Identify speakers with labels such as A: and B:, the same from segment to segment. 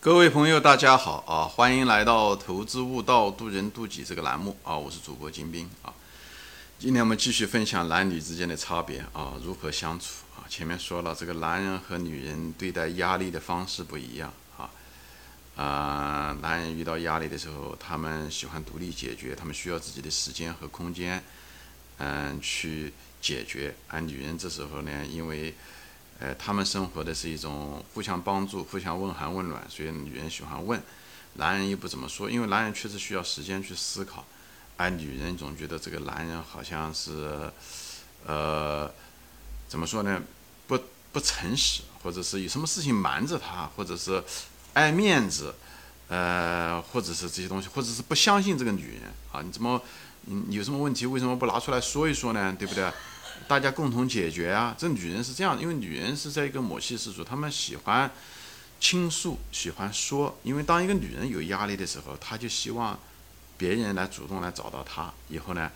A: 各位朋友，大家好啊！欢迎来到《投资悟道，渡人渡己》这个栏目啊！我是主播金兵啊。今天我们继续分享男女之间的差别啊，如何相处啊？前面说了，这个男人和女人对待压力的方式不一样啊。啊，男人遇到压力的时候，他们喜欢独立解决，他们需要自己的时间和空间，嗯，去解决。而女人这时候呢，因为呃，他们生活的是一种互相帮助、互相问寒问暖，所以女人喜欢问，男人又不怎么说，因为男人确实需要时间去思考，而女人总觉得这个男人好像是，呃，怎么说呢？不不诚实，或者是有什么事情瞒着他，或者是爱面子，呃，或者是这些东西，或者是不相信这个女人啊？你怎么，你有什么问题为什么不拿出来说一说呢？对不对？大家共同解决啊！这女人是这样，因为女人是在一个母系氏族，她们喜欢倾诉，喜欢说。因为当一个女人有压力的时候，她就希望别人来主动来找到她，以后呢，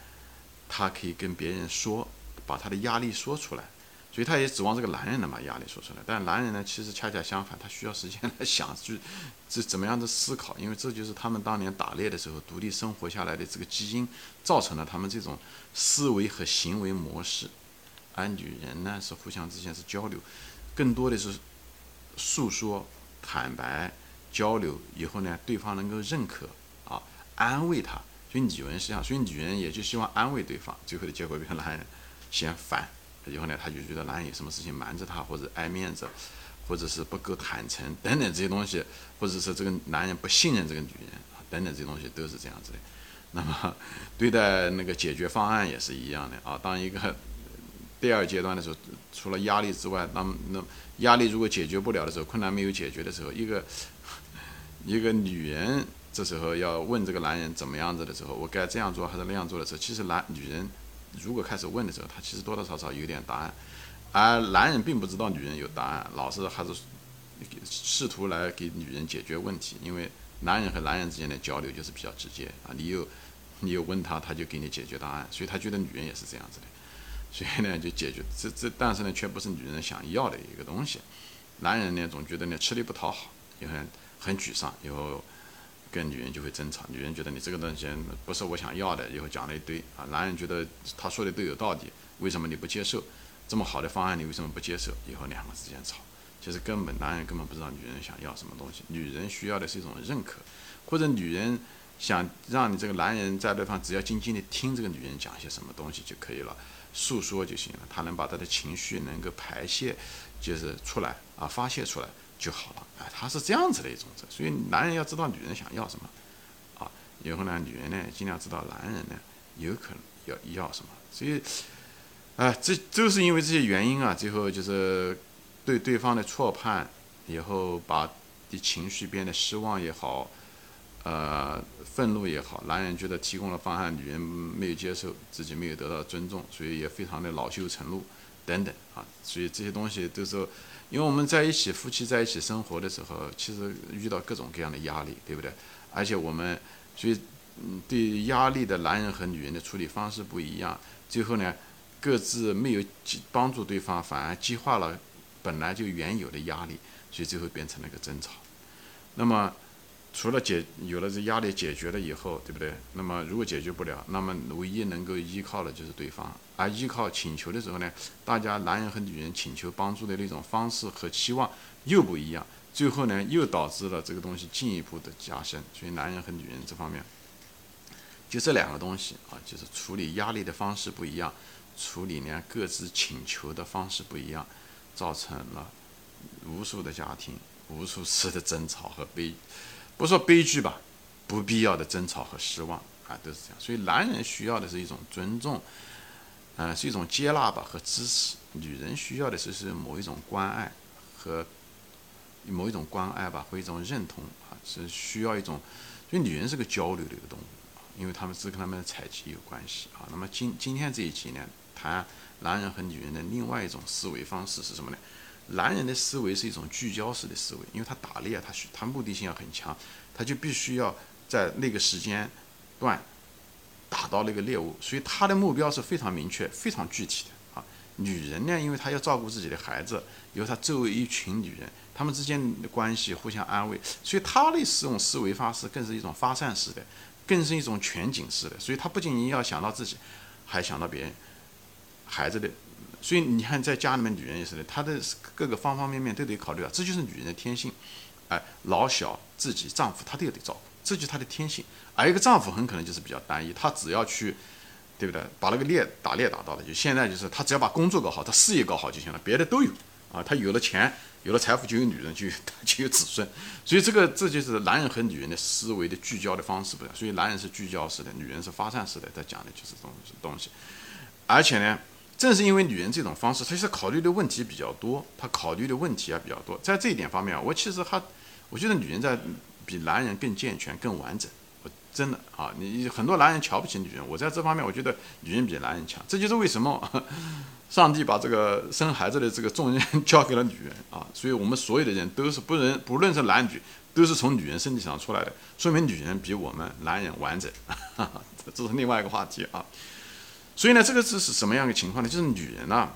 A: 她可以跟别人说，把她的压力说出来。所以她也指望这个男人能把压力说出来。但男人呢，其实恰恰相反，他需要时间来想，去这怎么样的思考，因为这就是他们当年打猎的时候独立生活下来的这个基因，造成了他们这种思维和行为模式。而女人呢，是互相之间是交流，更多的是诉说、坦白、交流以后呢，对方能够认可啊，安慰她。所以女人是这样，所以女人也就希望安慰对方。最后的结果变成男人嫌烦，以后呢，他就觉得男人有什么事情瞒着他，或者爱面子，或者是不够坦诚等等这些东西，或者是这个男人不信任这个女人等等这些东西都是这样子的。那么对待那个解决方案也是一样的啊，当一个。第二阶段的时候，除了压力之外，那么那压力如果解决不了的时候，困难没有解决的时候，一个一个女人这时候要问这个男人怎么样子的时候，我该这样做还是那样做的时候，其实男女人如果开始问的时候，他其实多多少少有点答案，而男人并不知道女人有答案，老是还是试图来给女人解决问题，因为男人和男人之间的交流就是比较直接啊，你有你有问他，他就给你解决答案，所以他觉得女人也是这样子的。所以呢，就解决这这，但是呢，却不是女人想要的一个东西。男人呢，总觉得呢吃力不讨好，也很很沮丧，以后跟女人就会争吵。女人觉得你这个东西不是我想要的，以后讲了一堆啊。男人觉得他说的都有道理，为什么你不接受？这么好的方案你为什么不接受？以后两个之间吵，其实根本男人根本不知道女人想要什么东西。女人需要的是一种认可，或者女人想让你这个男人在对方只要静静的听这个女人讲些什么东西就可以了。诉说就行了，他能把他的情绪能够排泄，就是出来啊，发泄出来就好了。哎，他是这样子的一种所以男人要知道女人想要什么，啊，以后呢，女人呢尽量知道男人呢有可能要要什么。所以，哎，这就是因为这些原因啊，最后就是对对方的错判，以后把的情绪变得失望也好。呃，愤怒也好，男人觉得提供了方案，女人没有接受，自己没有得到尊重，所以也非常的恼羞成怒，等等啊，所以这些东西都是，因为我们在一起，夫妻在一起生活的时候，其实遇到各种各样的压力，对不对？而且我们，所以，嗯，对压力的男人和女人的处理方式不一样，最后呢，各自没有帮助对方，反而激化了本来就原有的压力，所以最后变成了一个争吵。那么。除了解有了这压力解决了以后，对不对？那么如果解决不了，那么唯一能够依靠的就是对方。而依靠请求的时候呢，大家男人和女人请求帮助的那种方式和期望又不一样，最后呢又导致了这个东西进一步的加深。所以男人和女人这方面，就这两个东西啊，就是处理压力的方式不一样，处理呢各自请求的方式不一样，造成了无数的家庭无数次的争吵和悲。不说悲剧吧，不必要的争吵和失望啊，都是这样。所以男人需要的是一种尊重，呃，是一种接纳吧和支持；女人需要的是是某一种关爱和某一种关爱吧，或一种认同啊，是需要一种。所以女人是个交流的一个动物，因为他们是跟他们的采集有关系啊。那么今今天这一集呢，谈男人和女人的另外一种思维方式是什么呢？男人的思维是一种聚焦式的思维，因为他打猎，他需他目的性要很强，他就必须要在那个时间段打到那个猎物，所以他的目标是非常明确、非常具体的啊。女人呢，因为她要照顾自己的孩子，有她周围一群女人，她们之间的关系互相安慰，所以她的这种思维方式更是一种发散式的，更是一种全景式的。所以她不仅仅要想到自己，还想到别人孩子的。所以你看，在家里面，女人也是的，她的各个方方面面都得考虑到，这就是女人的天性。哎，老小自己丈夫，她都要得照顾，这就是她的天性。而一个丈夫很可能就是比较单一，他只要去。对不对？把那个猎打猎打到了，就现在就是他只要把工作搞好，他事业搞好就行了，别的都有啊。他有了钱，有了财富，就有女人，就有就有子孙。所以这个这就是男人和女人的思维的聚焦的方式不一样。所以男人是聚焦式的，女人是发散式的。他讲的就是这种东西。而且呢，正是因为女人这种方式，她是考虑的问题比较多，她考虑的问题啊比较多。在这一点方面啊，我其实还我觉得女人在比男人更健全、更完整。我真的啊，你很多男人瞧不起女人，我在这方面我觉得女人比男人强，这就是为什么 上帝把这个生孩子的这个重任交给了女人啊，所以我们所有的人都是不人不论是男女，都是从女人身体上出来的，说明女人比我们男人完整，这是另外一个话题啊。所以呢，这个是是什么样的情况呢？就是女人呢，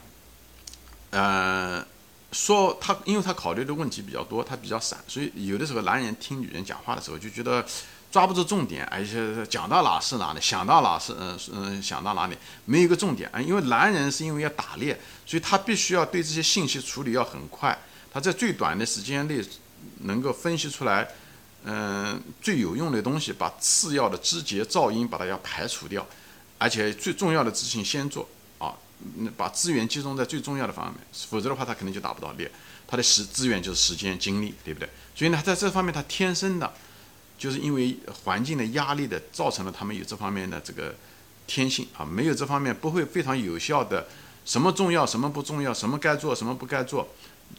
A: 呃，说她因为她考虑的问题比较多，她比较散，所以有的时候男人听女人讲话的时候就觉得。抓不住重点，而且讲到哪是哪里，想到哪是嗯嗯想到哪里，没有一个重点啊。因为男人是因为要打猎，所以他必须要对这些信息处理要很快，他在最短的时间内能够分析出来，嗯最有用的东西，把次要的枝节噪音把它要排除掉，而且最重要的事情先做啊，把资源集中在最重要的方面，否则的话他肯定就打不到猎，他的时资源就是时间精力，对不对？所以呢，在这方面他天生的。就是因为环境的压力的，造成了他们有这方面的这个天性啊，没有这方面不会非常有效的，什么重要什么不重要，什么该做什么不该做，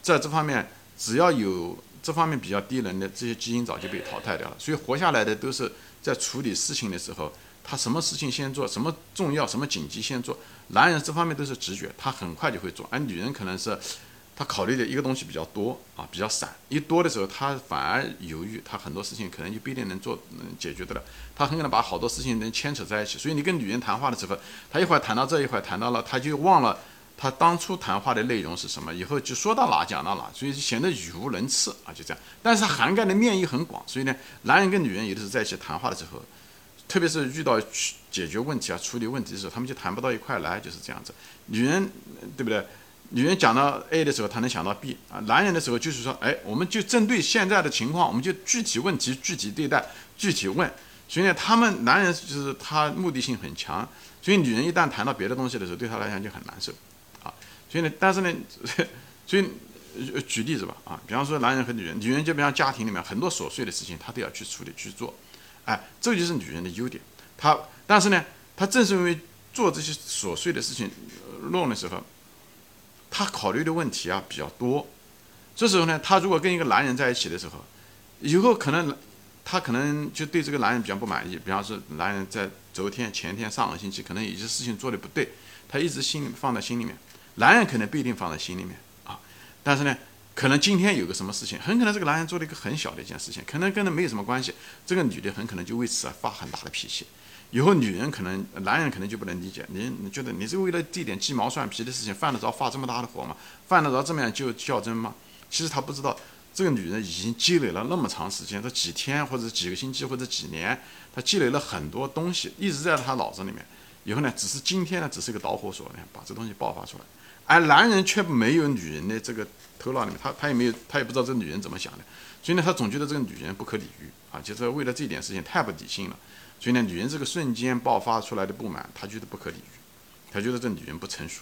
A: 在这方面只要有这方面比较低能的这些基因早就被淘汰掉了，所以活下来的都是在处理事情的时候，他什么事情先做，什么重要什么紧急先做，男人这方面都是直觉，他很快就会做，而女人可能是。他考虑的一个东西比较多啊，比较散。一多的时候，他反而犹豫，他很多事情可能就不一定能做，能解决得了。他很可能把好多事情能牵扯在一起。所以你跟女人谈话的时候，他一会儿谈到这一会儿谈到了，他就忘了他当初谈话的内容是什么，以后就说到哪讲到哪，所以显得语无伦次啊，就这样。但是涵盖的面也很广，所以呢，男人跟女人有的时候在一起谈话的时候，特别是遇到解决问题啊、处理问题的时候，他们就谈不到一块来，就是这样子。女人，对不对？女人讲到 A 的时候，她能想到 B 啊。男人的时候就是说，哎，我们就针对现在的情况，我们就具体问题具体对待，具体问。所以呢，他们男人就是他目的性很强，所以女人一旦谈到别的东西的时候，对他来讲就很难受啊。所以呢，但是呢，所以举例子吧啊，比方说男人和女人，女人就比方家庭里面很多琐碎的事情，她都要去处理去做，哎，这就是女人的优点。她但是呢，她正是因为做这些琐碎的事情弄的时候。她考虑的问题啊比较多，这时候呢，她如果跟一个男人在一起的时候，以后可能她可能就对这个男人比较不满意。比方说，男人在昨天、前天、上个星期可能有些事情做的不对，她一直心里放在心里面。男人可能不一定放在心里面啊，但是呢，可能今天有个什么事情，很可能这个男人做了一个很小的一件事情，可能跟他没有什么关系，这个女的很可能就为此发很大的脾气。以后女人可能，男人可能就不能理解你，你觉得你是为了这点鸡毛蒜皮的事情犯得着发这么大的火吗？犯得着这么样就较真吗？其实他不知道，这个女人已经积累了那么长时间，这几天或者几个星期或者几年，她积累了很多东西，一直在她脑子里面。以后呢，只是今天呢，只是一个导火索呢，把这东西爆发出来。而男人却没有女人的这个头脑里面，他他也没有，他也不知道这女人怎么想的，所以呢，他总觉得这个女人不可理喻啊，就是为了这点事情太不理性了。所以呢，女人这个瞬间爆发出来的不满，他觉得不可理喻，他觉得这女人不成熟，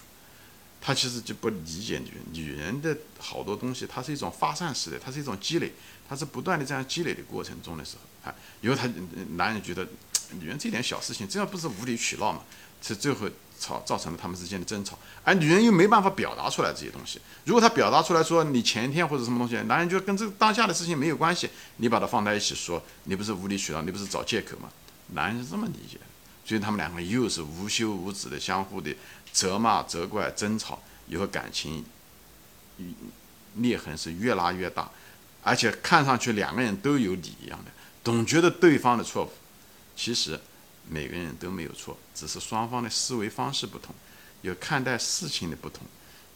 A: 他其实就不理解女人。女人的好多东西，它是一种发散式的，它是一种积累，它是不断的这样积累的过程中的时候，啊，以后他男人觉得女人这点小事情，这样不是无理取闹嘛？是最后吵造成了他们之间的争吵，而女人又没办法表达出来这些东西。如果她表达出来说你前天或者什么东西，男人就跟这个当下的事情没有关系，你把它放在一起说，你不是无理取闹，你不是找借口吗？男人是这么理解，所以他们两个又是无休无止的相互的责骂、责怪、争吵，以后感情裂痕是越拉越大，而且看上去两个人都有理一样的，总觉得对方的错误，其实每个人都没有错，只是双方的思维方式不同。有看待事情的不同，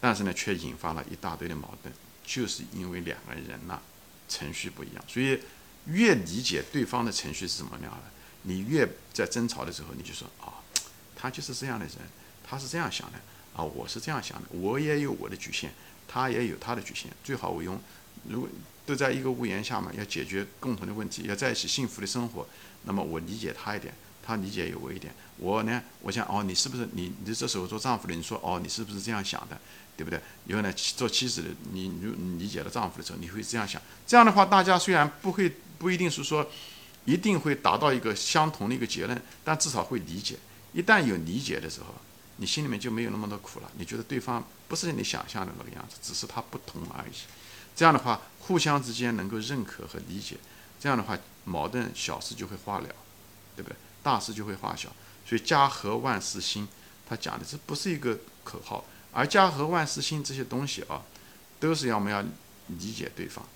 A: 但是呢，却引发了一大堆的矛盾，就是因为两个人呐程序不一样，所以越理解对方的程序是什么样的，你越在争吵的时候，你就说啊，他就是这样的人，他是这样想的啊，我是这样想的，我也有我的局限，他也有他的局限，最好我用，如果都在一个屋檐下嘛，要解决共同的问题，要在一起幸福的生活，那么我理解他一点。他理解有我一点，我呢，我想哦，你是不是你你这时候做丈夫的，你说哦，你是不是这样想的，对不对？以后呢，做妻子的，你你理解了丈夫的时候，你会这样想。这样的话，大家虽然不会不一定是说一定会达到一个相同的一个结论，但至少会理解。一旦有理解的时候，你心里面就没有那么多苦了。你觉得对方不是你想象的那个样子，只是他不同而已。这样的话，互相之间能够认可和理解，这样的话，矛盾小事就会化了，对不对？大事就会化小，所以家和万事兴，他讲的这不是一个口号，而家和万事兴这些东西啊，都是要我们要理解对方，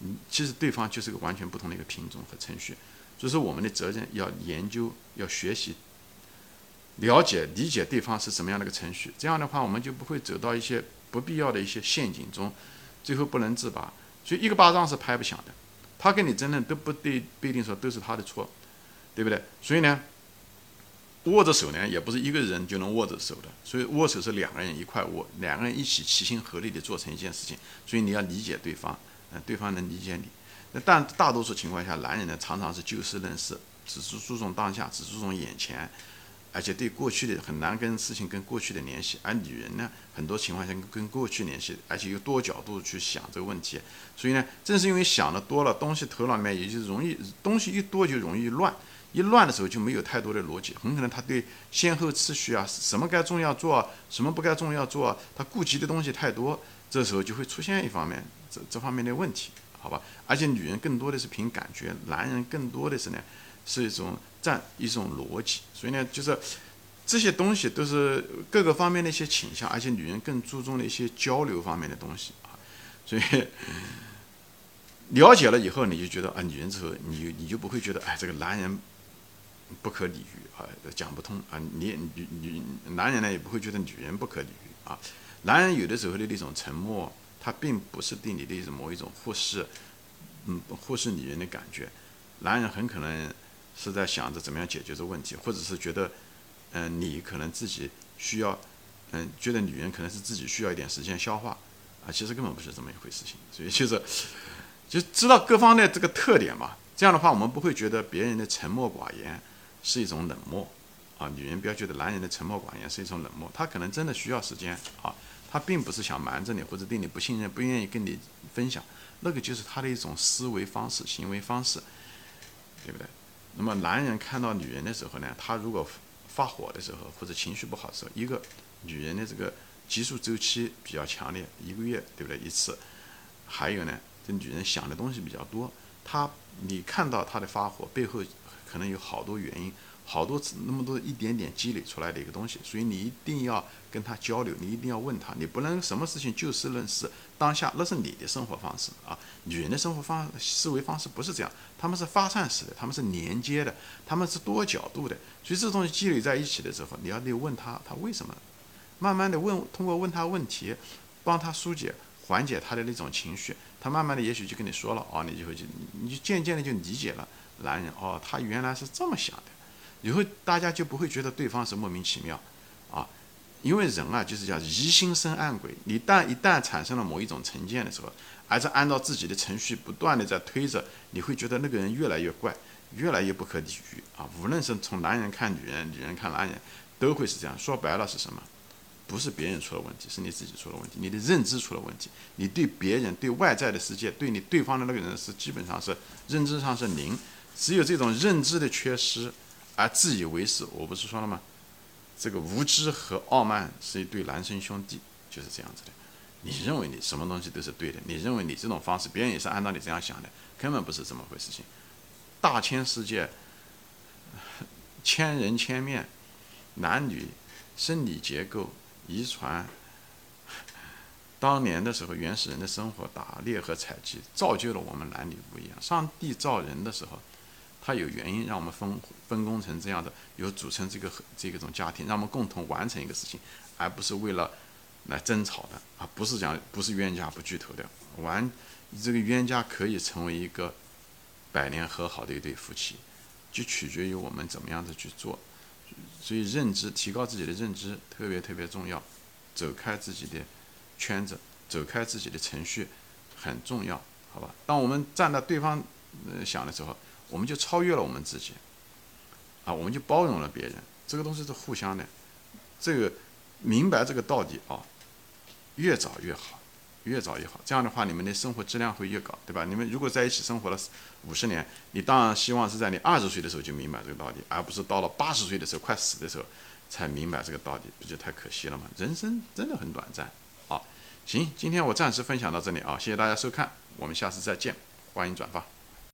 A: 嗯，其实对方就是个完全不同的一个品种和程序，所以说我们的责任要研究、要学习、了解、理解对方是什么样的一个程序，这样的话我们就不会走到一些不必要的一些陷阱中，最后不能自拔。所以一个巴掌是拍不响的，他跟你争论都不对，不一定说都是他的错。对不对？所以呢，握着手呢，也不是一个人就能握着手的。所以握手是两个人一块握，两个人一起齐心合力的做成一件事情。所以你要理解对方，嗯，对方能理解你。那但大多数情况下，男人呢常常是就事论事，只是注重当下，只注重眼前，而且对过去的很难跟事情跟过去的联系。而女人呢，很多情况下跟过去联系，而且有多角度去想这个问题。所以呢，正是因为想的多了，东西头脑里面也就容易，东西一多就容易乱。一乱的时候就没有太多的逻辑，很可能他对先后次序啊，什么该重要做，什么不该重要做，他顾及的东西太多，这时候就会出现一方面这这方面的问题，好吧？而且女人更多的是凭感觉，男人更多的是呢是一种占一种逻辑，所以呢就是这些东西都是各个方面的一些倾向，而且女人更注重的一些交流方面的东西啊，所以。了解了以后，你就觉得啊，女人之后，你你就不会觉得哎，这个男人。不可理喻啊，讲不通啊！你女女男人呢也不会觉得女人不可理喻啊。男人有的时候的那种沉默，他并不是对你的一种某一种忽视，嗯，忽视女人的感觉。男人很可能是在想着怎么样解决这问题，或者是觉得，嗯，你可能自己需要，嗯，觉得女人可能是自己需要一点时间消化啊。其实根本不是这么一回事情，所以就是就知道各方的这个特点嘛。这样的话，我们不会觉得别人的沉默寡言。是一种冷漠，啊，女人不要觉得男人的沉默寡言是一种冷漠，他可能真的需要时间啊，他并不是想瞒着你或者对你不信任，不愿意跟你分享，那个就是他的一种思维方式、行为方式，对不对？那么男人看到女人的时候呢，他如果发火的时候或者情绪不好的时候，一个女人的这个激素周期比较强烈，一个月对不对一次？还有呢，这女人想的东西比较多，她你看到她的发火背后。可能有好多原因，好多那么多一点点积累出来的一个东西，所以你一定要跟他交流，你一定要问他，你不能什么事情就事论事，当下那是你的生活方式啊。女人的生活方思维方式不是这样，他们是发散式的，他们是连接的，他们是多角度的，所以这东西积累在一起的时候，你要得问他，他为什么？慢慢的问，通过问他问题，帮他疏解、缓解他的那种情绪，他慢慢的也许就跟你说了，哦，你就会就你就渐渐的就理解了。男人哦，他原来是这么想的，以后大家就不会觉得对方是莫名其妙，啊，因为人啊就是叫疑心生暗鬼，你但一旦产生了某一种成见的时候，而是按照自己的程序不断的在推着，你会觉得那个人越来越怪，越来越不可理喻啊。无论是从男人看女人，女人看男人，都会是这样。说白了是什么？不是别人出了问题，是你自己出了问题，你的认知出了问题。你对别人、对外在的世界、对你对方的那个人是基本上是认知上是零。只有这种认知的缺失，而自以为是，我不是说了吗？这个无知和傲慢是一对孪生兄弟，就是这样子的。你认为你什么东西都是对的，你认为你这种方式，别人也是按照你这样想的，根本不是这么回事。情大千世界，千人千面，男女生理结构、遗传，当年的时候，原始人的生活，打猎和采集，造就了我们男女不一样。上帝造人的时候。它有原因让我们分分工成这样的，有组成这个这个种家庭，让我们共同完成一个事情。而不是为了来争吵的啊，不是讲不是冤家不聚头的，完这个冤家可以成为一个百年和好的一对夫妻，就取决于我们怎么样子去做。所以认知提高自己的认知特别特别重要，走开自己的圈子，走开自己的程序很重要，好吧？当我们站在对方呃想的时候，我们就超越了我们自己，啊，我们就包容了别人，这个东西是互相的，这个明白这个道理啊，越早越好。越早越好，这样的话你们的生活质量会越高，对吧？你们如果在一起生活了五十年，你当然希望是在你二十岁的时候就明白这个道理，而不是到了八十岁的时候快死的时候才明白这个道理，不就太可惜了吗？人生真的很短暂。好，行，今天我暂时分享到这里啊，谢谢大家收看，我们下次再见，欢迎转发。